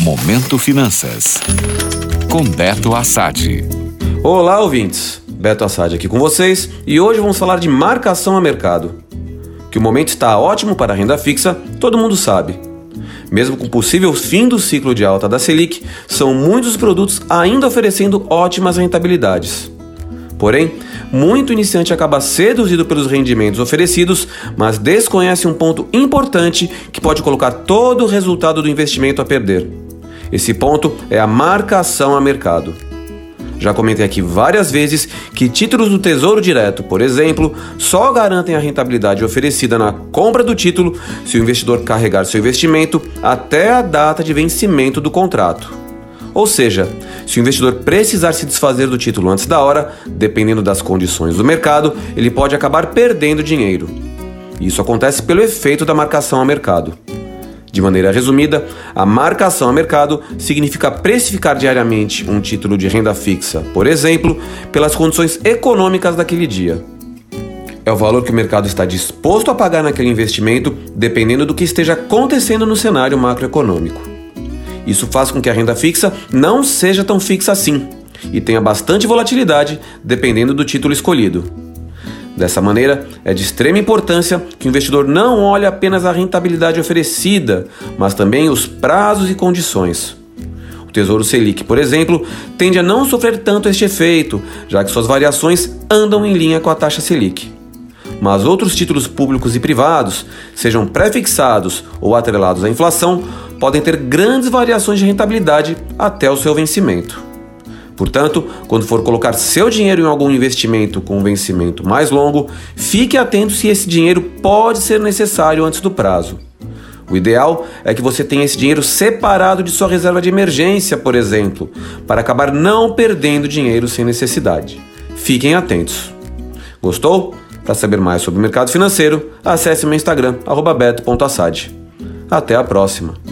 Momento Finanças. Com Beto Assad. Olá, ouvintes. Beto Assad aqui com vocês e hoje vamos falar de marcação a mercado. Que o momento está ótimo para a renda fixa, todo mundo sabe. Mesmo com o possível fim do ciclo de alta da Selic, são muitos produtos ainda oferecendo ótimas rentabilidades. Porém, muito iniciante acaba seduzido pelos rendimentos oferecidos, mas desconhece um ponto importante que pode colocar todo o resultado do investimento a perder. Esse ponto é a marcação a mercado. Já comentei aqui várias vezes que títulos do Tesouro Direto, por exemplo, só garantem a rentabilidade oferecida na compra do título se o investidor carregar seu investimento até a data de vencimento do contrato. Ou seja, se o investidor precisar se desfazer do título antes da hora, dependendo das condições do mercado, ele pode acabar perdendo dinheiro. Isso acontece pelo efeito da marcação a mercado. De maneira resumida, a marcação a mercado significa precificar diariamente um título de renda fixa, por exemplo, pelas condições econômicas daquele dia. É o valor que o mercado está disposto a pagar naquele investimento, dependendo do que esteja acontecendo no cenário macroeconômico. Isso faz com que a renda fixa não seja tão fixa assim e tenha bastante volatilidade dependendo do título escolhido. Dessa maneira, é de extrema importância que o investidor não olhe apenas a rentabilidade oferecida, mas também os prazos e condições. O Tesouro Selic, por exemplo, tende a não sofrer tanto este efeito, já que suas variações andam em linha com a taxa Selic. Mas outros títulos públicos e privados, sejam pré-fixados ou atrelados à inflação, podem ter grandes variações de rentabilidade até o seu vencimento. Portanto, quando for colocar seu dinheiro em algum investimento com vencimento mais longo, fique atento se esse dinheiro pode ser necessário antes do prazo. O ideal é que você tenha esse dinheiro separado de sua reserva de emergência, por exemplo, para acabar não perdendo dinheiro sem necessidade. Fiquem atentos. Gostou? Para saber mais sobre o mercado financeiro, acesse meu Instagram, beto.assad. Até a próxima!